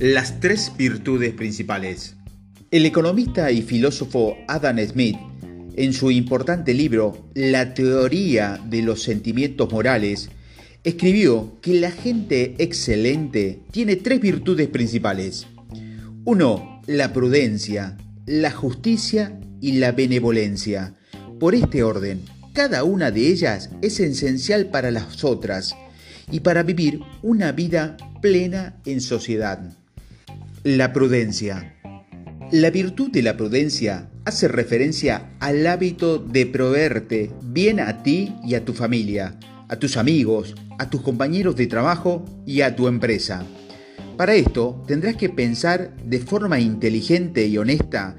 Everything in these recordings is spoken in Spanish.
Las tres virtudes principales. El economista y filósofo Adam Smith, en su importante libro La teoría de los sentimientos morales, escribió que la gente excelente tiene tres virtudes principales. Uno, la prudencia, la justicia y la benevolencia. Por este orden, cada una de ellas es esencial para las otras y para vivir una vida plena en sociedad. La prudencia. La virtud de la prudencia hace referencia al hábito de proveerte bien a ti y a tu familia, a tus amigos, a tus compañeros de trabajo y a tu empresa. Para esto tendrás que pensar de forma inteligente y honesta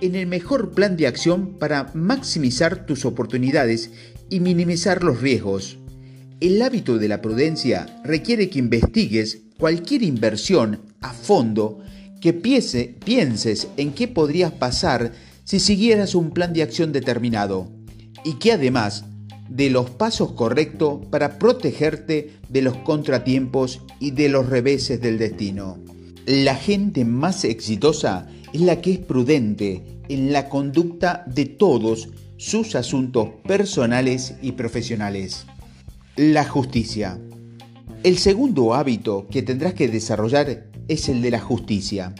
en el mejor plan de acción para maximizar tus oportunidades y minimizar los riesgos. El hábito de la prudencia requiere que investigues cualquier inversión a fondo que pienses en qué podrías pasar si siguieras un plan de acción determinado y que además de los pasos correctos para protegerte de los contratiempos y de los reveses del destino. La gente más exitosa es la que es prudente en la conducta de todos sus asuntos personales y profesionales. La justicia. El segundo hábito que tendrás que desarrollar es el de la justicia.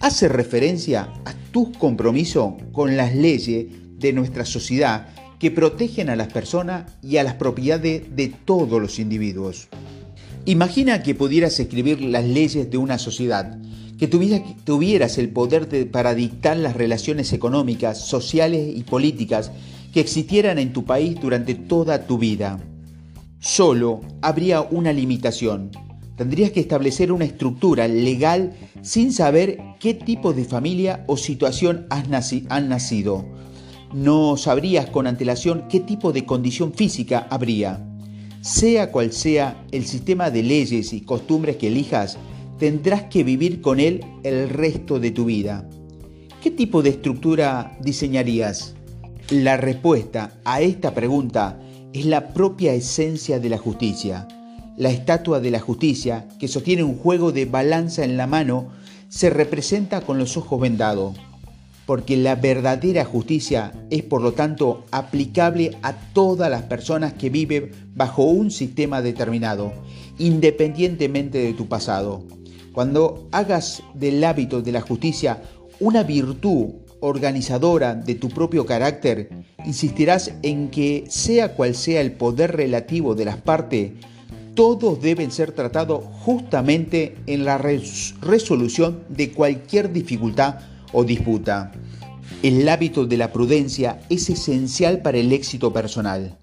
Hace referencia a tu compromiso con las leyes de nuestra sociedad que protegen a las personas y a las propiedades de todos los individuos. Imagina que pudieras escribir las leyes de una sociedad, que tuvieras, el poder para dictar las relaciones económicas, sociales y políticas que existieran en tu país durante toda tu vida. Solo habría una limitación. Tendrías que establecer una estructura legal sin saber qué tipo de familia o situación has han nacido. No sabrías con antelación qué tipo de condición física habría. Sea cual sea el sistema de leyes y costumbres que elijas, tendrás que vivir con él el resto de tu vida. ¿Qué tipo de estructura diseñarías? La respuesta a esta pregunta es la propia esencia de la justicia. La estatua de la justicia, que sostiene un juego de balanza en la mano, se representa con los ojos vendados, porque la verdadera justicia es por lo tanto aplicable a todas las personas que viven bajo un sistema determinado, independientemente de tu pasado. Cuando hagas del hábito de la justicia una virtud organizadora de tu propio carácter, insistirás en que sea cual sea el poder relativo de las partes, todos deben ser tratados justamente en la resolución de cualquier dificultad o disputa. El hábito de la prudencia es esencial para el éxito personal.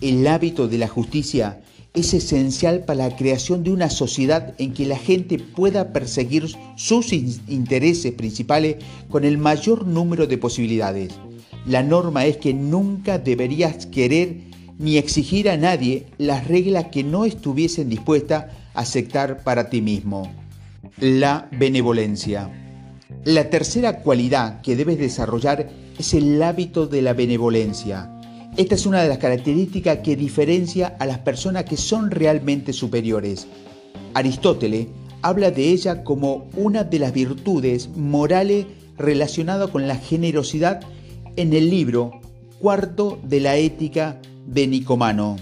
El hábito de la justicia es esencial para la creación de una sociedad en que la gente pueda perseguir sus intereses principales con el mayor número de posibilidades. La norma es que nunca deberías querer ni exigir a nadie las reglas que no estuviesen dispuestas a aceptar para ti mismo. La benevolencia. La tercera cualidad que debes desarrollar es el hábito de la benevolencia. Esta es una de las características que diferencia a las personas que son realmente superiores. Aristóteles habla de ella como una de las virtudes morales relacionadas con la generosidad en el libro cuarto de la ética de Nicomano.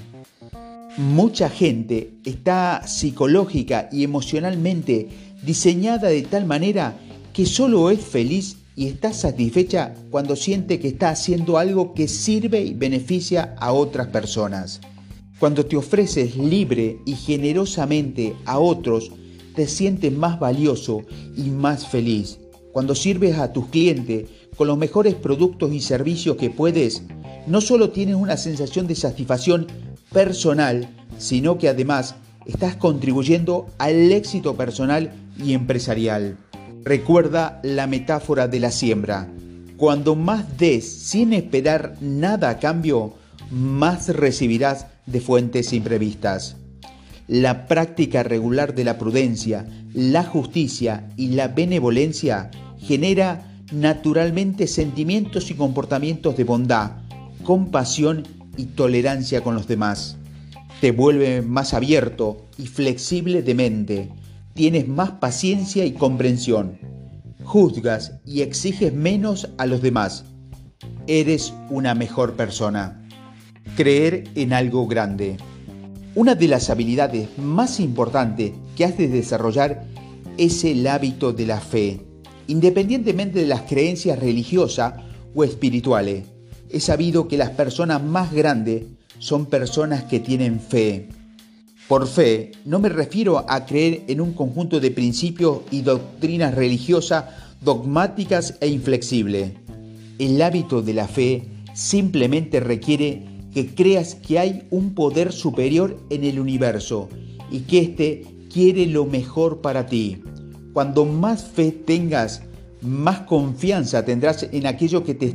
Mucha gente está psicológica y emocionalmente diseñada de tal manera que solo es feliz y está satisfecha cuando siente que está haciendo algo que sirve y beneficia a otras personas. Cuando te ofreces libre y generosamente a otros, te sientes más valioso y más feliz. Cuando sirves a tus clientes con los mejores productos y servicios que puedes, no solo tienes una sensación de satisfacción personal, sino que además estás contribuyendo al éxito personal y empresarial. Recuerda la metáfora de la siembra. Cuando más des sin esperar nada a cambio, más recibirás de fuentes imprevistas. La práctica regular de la prudencia, la justicia y la benevolencia genera naturalmente sentimientos y comportamientos de bondad, compasión y tolerancia con los demás. Te vuelve más abierto y flexible de mente tienes más paciencia y comprensión. Juzgas y exiges menos a los demás. Eres una mejor persona. Creer en algo grande. Una de las habilidades más importantes que has de desarrollar es el hábito de la fe, independientemente de las creencias religiosas o espirituales. He sabido que las personas más grandes son personas que tienen fe. Por fe no me refiero a creer en un conjunto de principios y doctrinas religiosas dogmáticas e inflexibles. El hábito de la fe simplemente requiere que creas que hay un poder superior en el universo y que éste quiere lo mejor para ti. Cuando más fe tengas, más confianza tendrás en aquello que te,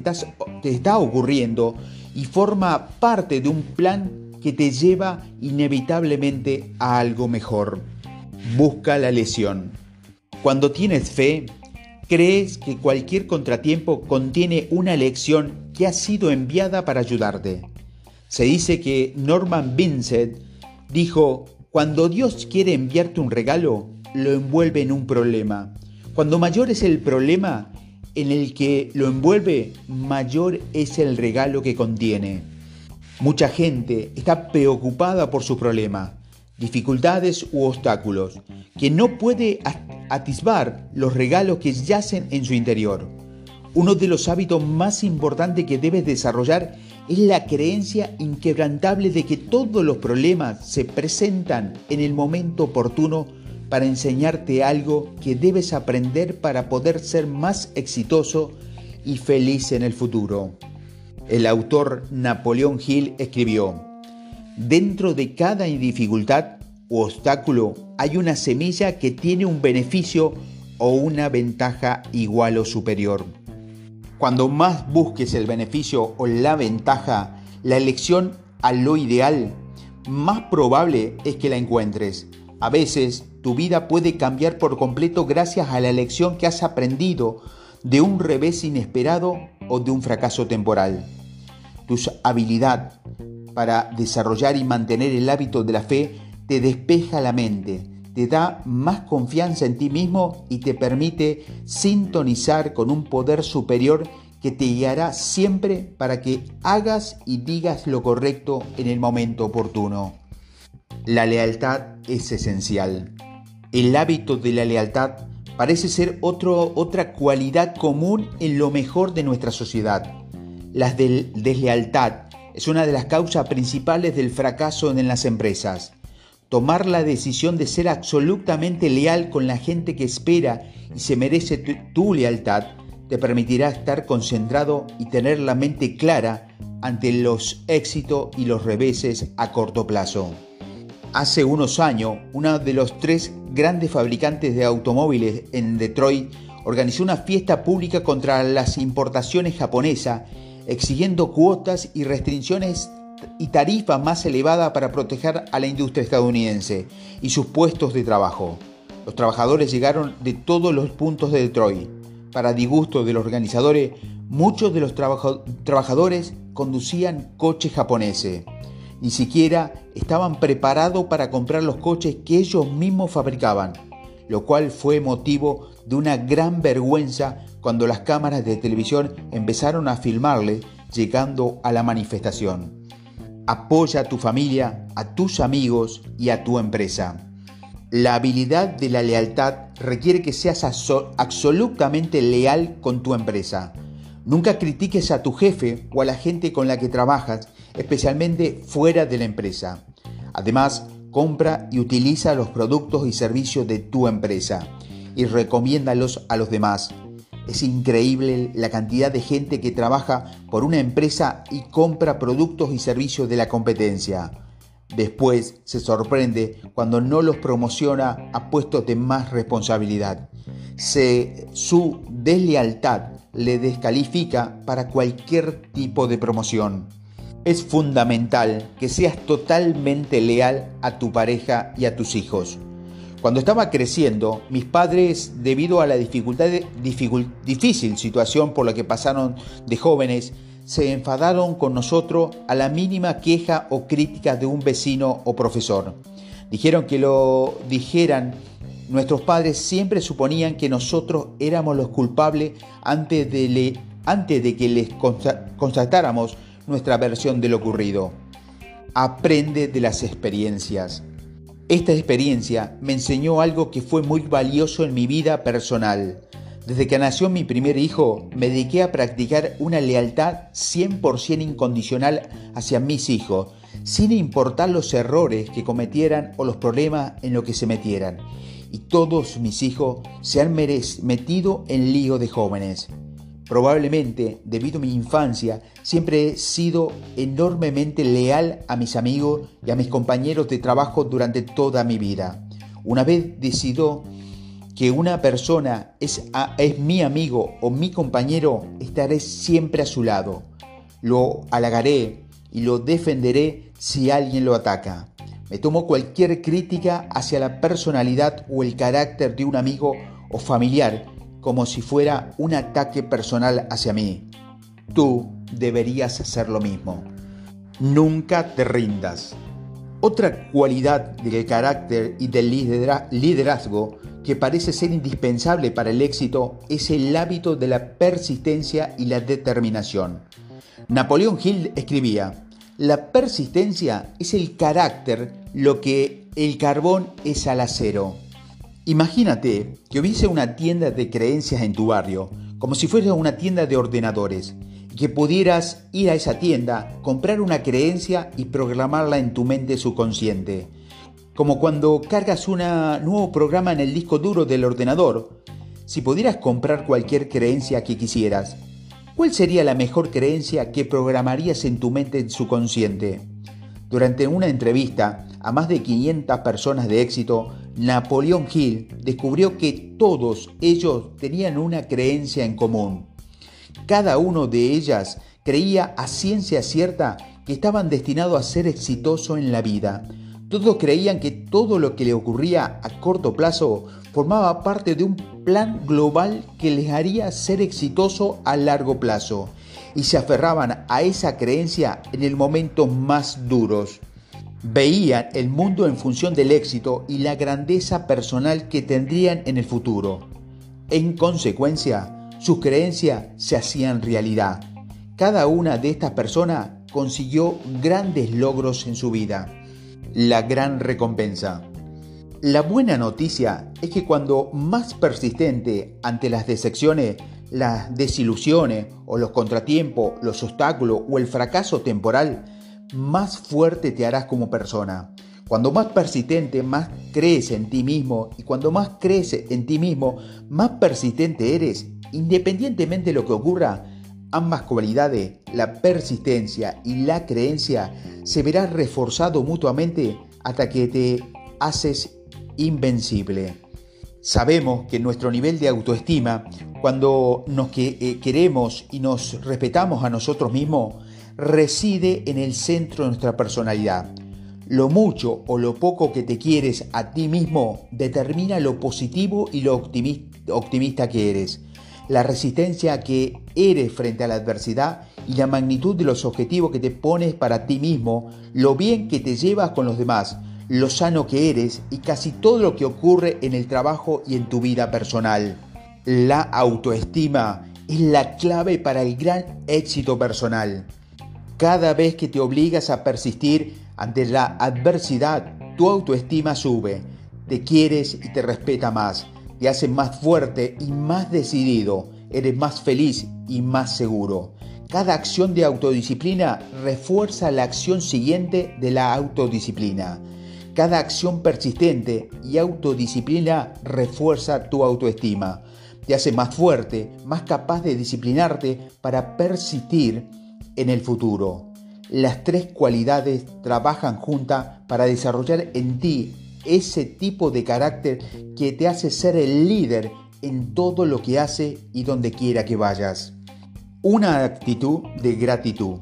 está ocurriendo y forma parte de un plan que te lleva inevitablemente a algo mejor. Busca la lesión. Cuando tienes fe, crees que cualquier contratiempo contiene una lección que ha sido enviada para ayudarte. Se dice que Norman Vincent dijo, cuando Dios quiere enviarte un regalo, lo envuelve en un problema. Cuando mayor es el problema en el que lo envuelve, mayor es el regalo que contiene. Mucha gente está preocupada por su problema, dificultades u obstáculos, que no puede atisbar los regalos que yacen en su interior. Uno de los hábitos más importantes que debes desarrollar es la creencia inquebrantable de que todos los problemas se presentan en el momento oportuno para enseñarte algo que debes aprender para poder ser más exitoso y feliz en el futuro. El autor Napoleón Hill escribió, Dentro de cada dificultad u obstáculo hay una semilla que tiene un beneficio o una ventaja igual o superior. Cuando más busques el beneficio o la ventaja, la elección a lo ideal, más probable es que la encuentres. A veces tu vida puede cambiar por completo gracias a la elección que has aprendido de un revés inesperado o de un fracaso temporal tu habilidad para desarrollar y mantener el hábito de la fe te despeja la mente, te da más confianza en ti mismo y te permite sintonizar con un poder superior que te guiará siempre para que hagas y digas lo correcto en el momento oportuno. La lealtad es esencial. El hábito de la lealtad parece ser otro, otra cualidad común en lo mejor de nuestra sociedad. La deslealtad es una de las causas principales del fracaso en las empresas. Tomar la decisión de ser absolutamente leal con la gente que espera y se merece tu, lealtad te permitirá estar concentrado y tener la mente clara ante los éxitos y los reveses a corto plazo. Hace unos años, uno de los tres grandes fabricantes de automóviles en Detroit organizó una fiesta pública contra las importaciones japonesas exigiendo cuotas y restricciones y tarifas más elevadas para proteger a la industria estadounidense y sus puestos de trabajo. Los trabajadores llegaron de todos los puntos de Detroit. Para disgusto de los organizadores, muchos de los trabajadores conducían coches japoneses. Ni siquiera estaban preparados para comprar los coches que ellos mismos fabricaban, lo cual fue motivo de una gran vergüenza cuando las cámaras de televisión empezaron a filmarle llegando a la manifestación. Apoya a tu familia, a tus amigos y a tu empresa. La habilidad de la lealtad requiere que seas absolutamente leal con tu empresa. Nunca critiques a tu jefe o a la gente con la que trabajas, especialmente fuera de la empresa. Además, compra y utiliza los productos y servicios de tu empresa y recomiéndalos a los demás. Es increíble la cantidad de gente que trabaja por una empresa y compra productos y servicios de la competencia. Después se sorprende cuando no los promociona a puestos de más responsabilidad. Se, su deslealtad le descalifica para cualquier tipo de promoción. Es fundamental que seas totalmente leal a tu pareja y a tus hijos. Cuando estaba creciendo, mis padres, debido a la dificultad difícil situación por la que pasaron de jóvenes, se enfadaron con nosotros a la mínima queja o crítica de un vecino o profesor. Dijeron que lo dijeran nuestros padres siempre suponían que nosotros éramos los culpables antes de, antes de que les constatáramos nuestra versión de lo ocurrido. Aprende de las experiencias. Esta experiencia me enseñó algo que fue muy valioso en mi vida personal. Desde que nació mi primer hijo, me dediqué a practicar una lealtad 100% incondicional hacia mis hijos, sin importar los errores que cometieran o los problemas en los que se metieran. Y todos mis hijos se han metido en lío de jóvenes. Probablemente, debido a mi infancia, siempre he sido enormemente leal a mis amigos y a mis compañeros de trabajo durante toda mi vida. Una vez decidió que una persona es, es mi amigo o mi compañero, estaré siempre a su lado. Lo halagaré y lo defenderé si alguien lo ataca. Me tomo cualquier crítica hacia la personalidad o el carácter de un amigo o familiar como si fuera un ataque personal hacia mí. Tú deberías hacer lo mismo. Nunca te rindas. Otra cualidad del carácter y del liderazgo que parece ser indispensable para el éxito es el hábito de la persistencia y la determinación. Napoleón Hill escribía, la persistencia es el carácter lo que el carbón es al acero. Imagínate que hubiese una tienda de creencias en tu barrio, como si fuera una tienda de ordenadores, y que pudieras ir a esa tienda, comprar una creencia y programarla en tu mente subconsciente. Como cuando cargas un nuevo programa en el disco duro del ordenador. Si pudieras comprar cualquier creencia que quisieras, ¿cuál sería la mejor creencia que programarías en tu mente subconsciente? Durante una entrevista a más de 500 personas de éxito, Napoleón Hill descubrió que todos ellos tenían una creencia en común. Cada uno de ellas creía a ciencia cierta que estaban destinados a ser exitosos en la vida. Todos creían que todo lo que le ocurría a corto plazo formaba parte de un plan global que les haría ser exitoso a largo plazo y se aferraban a esa creencia en el momento más duros. Veían el mundo en función del éxito y la grandeza personal que tendrían en el futuro. En consecuencia, sus creencias se hacían realidad. Cada una de estas personas consiguió grandes logros en su vida. La gran recompensa. La buena noticia es que cuando más persistente ante las decepciones, las desilusiones o los contratiempos, los obstáculos o el fracaso temporal, más fuerte te harás como persona. Cuando más persistente, más crees en ti mismo y cuando más crees en ti mismo, más persistente eres. Independientemente de lo que ocurra, ambas cualidades, la persistencia y la creencia, se verán reforzado mutuamente hasta que te haces invencible. Sabemos que nuestro nivel de autoestima, cuando nos eh, queremos y nos respetamos a nosotros mismos, reside en el centro de nuestra personalidad. Lo mucho o lo poco que te quieres a ti mismo determina lo positivo y lo optimista que eres, la resistencia que eres frente a la adversidad y la magnitud de los objetivos que te pones para ti mismo, lo bien que te llevas con los demás, lo sano que eres y casi todo lo que ocurre en el trabajo y en tu vida personal. La autoestima es la clave para el gran éxito personal. Cada vez que te obligas a persistir ante la adversidad, tu autoestima sube, te quieres y te respeta más, te hace más fuerte y más decidido, eres más feliz y más seguro. Cada acción de autodisciplina refuerza la acción siguiente de la autodisciplina. Cada acción persistente y autodisciplina refuerza tu autoestima. Te hace más fuerte, más capaz de disciplinarte para persistir en el futuro. Las tres cualidades trabajan juntas para desarrollar en ti ese tipo de carácter que te hace ser el líder en todo lo que hace y donde quiera que vayas. Una actitud de gratitud.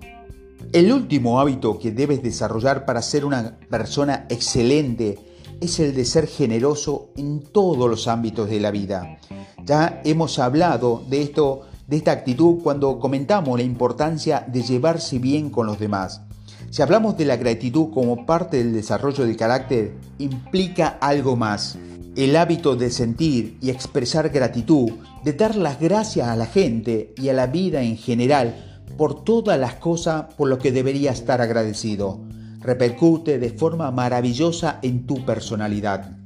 El último hábito que debes desarrollar para ser una persona excelente es el de ser generoso en todos los ámbitos de la vida. Ya hemos hablado de esto de esta actitud cuando comentamos la importancia de llevarse bien con los demás. Si hablamos de la gratitud como parte del desarrollo del carácter, implica algo más. El hábito de sentir y expresar gratitud, de dar las gracias a la gente y a la vida en general por todas las cosas por lo que debería estar agradecido, repercute de forma maravillosa en tu personalidad.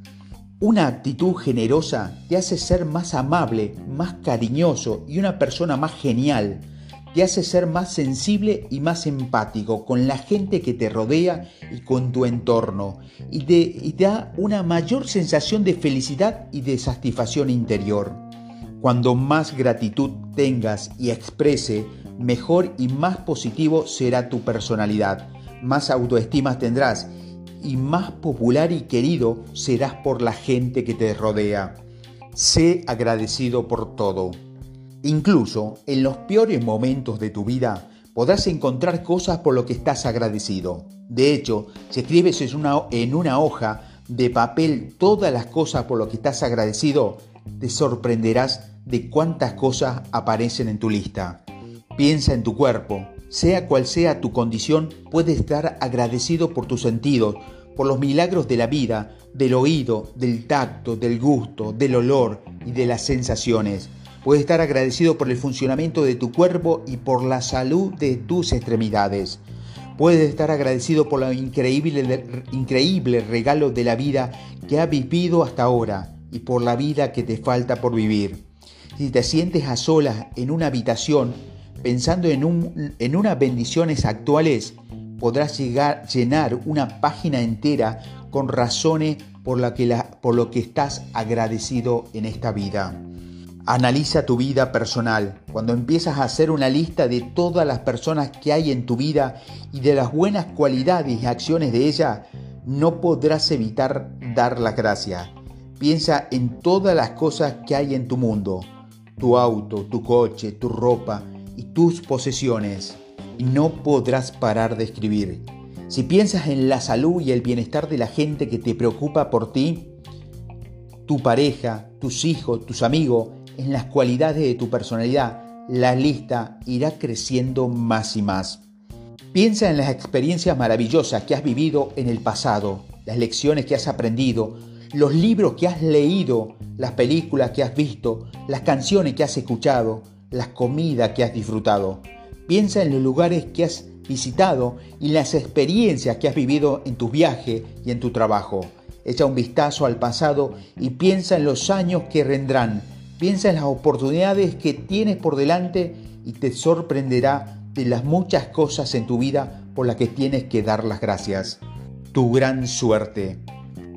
Una actitud generosa te hace ser más amable, más cariñoso y una persona más genial. Te hace ser más sensible y más empático con la gente que te rodea y con tu entorno. Y te, da una mayor sensación de felicidad y de satisfacción interior. Cuando más gratitud tengas y exprese, mejor y más positivo será tu personalidad, más autoestima tendrás y más popular y querido serás por la gente que te rodea. Sé agradecido por todo. Incluso en los peores momentos de tu vida podrás encontrar cosas por lo que estás agradecido. De hecho, si escribes en una, hoja de papel todas las cosas por lo que estás agradecido, te sorprenderás de cuántas cosas aparecen en tu lista. Piensa en tu cuerpo. Sea cual sea tu condición, puedes estar agradecido por tus sentidos, por los milagros de la vida, del oído, del tacto, del gusto, del olor y de las sensaciones. Puedes estar agradecido por el funcionamiento de tu cuerpo y por la salud de tus extremidades. Puedes estar agradecido por el increíble, increíble regalo de la vida que has vivido hasta ahora y por la vida que te falta por vivir. Si te sientes a solas en una habitación pensando en, un, en unas bendiciones actuales, podrás llenar una página entera con razones por, la que por lo que estás agradecido en esta vida. Analiza tu vida personal. Cuando empiezas a hacer una lista de todas las personas que hay en tu vida y de las buenas cualidades y acciones de ella, no podrás evitar dar las gracias. Piensa en todas las cosas que hay en tu mundo, tu auto, tu coche, tu ropa y tus posesiones, y no podrás parar de escribir. Si piensas en la salud y el bienestar de la gente que te preocupa por ti, tu pareja, tus hijos, tus amigos, en las cualidades de tu personalidad, la lista irá creciendo más y más. Piensa en las experiencias maravillosas que has vivido en el pasado, las lecciones que has aprendido, los libros que has leído, las películas que has visto, las canciones que has escuchado, las comidas que has disfrutado. Piensa en los lugares que has visitado y las experiencias que has vivido en tu viaje y en tu trabajo. Echa un vistazo al pasado y piensa en los años que vendrán Piensa en las oportunidades que tienes por delante y te sorprenderá de las muchas cosas en tu vida por las que tienes que dar las gracias. Tu gran suerte.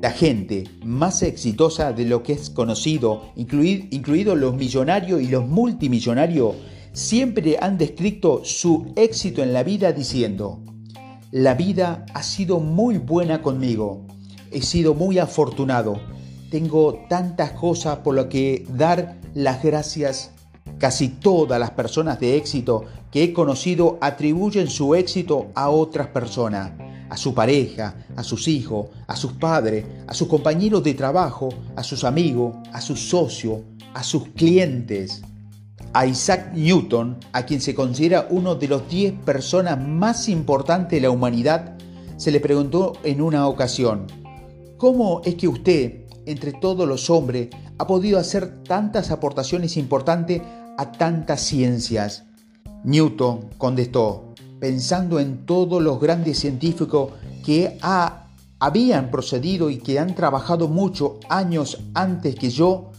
La gente más exitosa de lo que es conocido, incluidos los millonarios y los multimillonarios, siempre han descrito su éxito en la vida diciendo, la vida ha sido muy buena conmigo, he sido muy afortunado, tengo tantas cosas por lo que dar las gracias. Casi todas las personas de éxito que he conocido atribuyen su éxito a otras personas, a su pareja, a sus hijos, a sus padres, a sus compañeros de trabajo, a sus amigos, a sus socios, a sus clientes. A Isaac Newton, a quien se considera uno de los 10 personas más importantes de la humanidad, se le preguntó en una ocasión, ¿cómo es que usted, entre todos los hombres, ha podido hacer tantas aportaciones importantes a tantas ciencias? Newton contestó, pensando en todos los grandes científicos que habían procedido y que han trabajado muchos años antes que yo,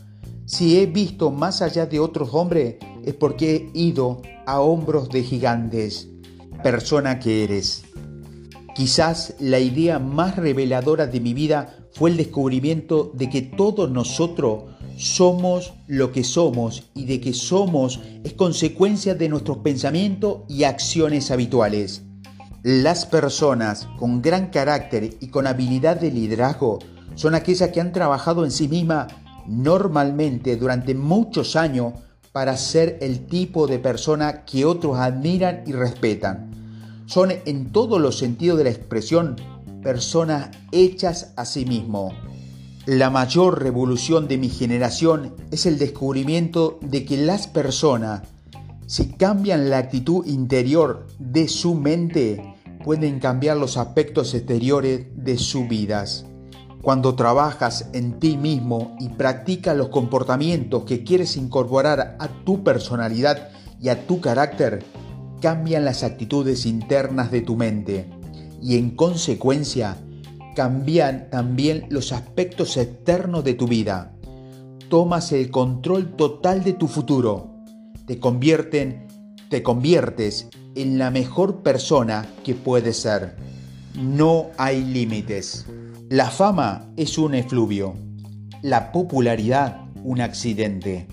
si he visto más allá de otros hombres es porque he ido a hombros de gigantes. Persona que eres. Quizás la idea más reveladora de mi vida fue el descubrimiento de que todos nosotros somos lo que somos y de que somos es consecuencia de nuestros pensamientos y acciones habituales. Las personas con gran carácter y con habilidad de liderazgo son aquellas que han trabajado en sí mismas normalmente durante muchos años para ser el tipo de persona que otros admiran y respetan. Son en todos los sentidos de la expresión personas hechas a sí mismo. La mayor revolución de mi generación es el descubrimiento de que las personas, si cambian la actitud interior de su mente, pueden cambiar los aspectos exteriores de sus vidas. Cuando trabajas en ti mismo y practicas los comportamientos que quieres incorporar a tu personalidad y a tu carácter, cambian las actitudes internas de tu mente y en consecuencia cambian también los aspectos externos de tu vida. Tomas el control total de tu futuro. Te convierten, te conviertes en la mejor persona que puedes ser. No hay límites. La fama es un efluvio, la popularidad un accidente,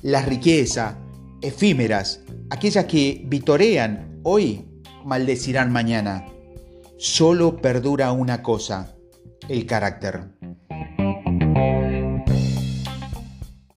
la riqueza efímeras, aquellas que vitorean hoy, maldecirán mañana. Solo perdura una cosa, el carácter.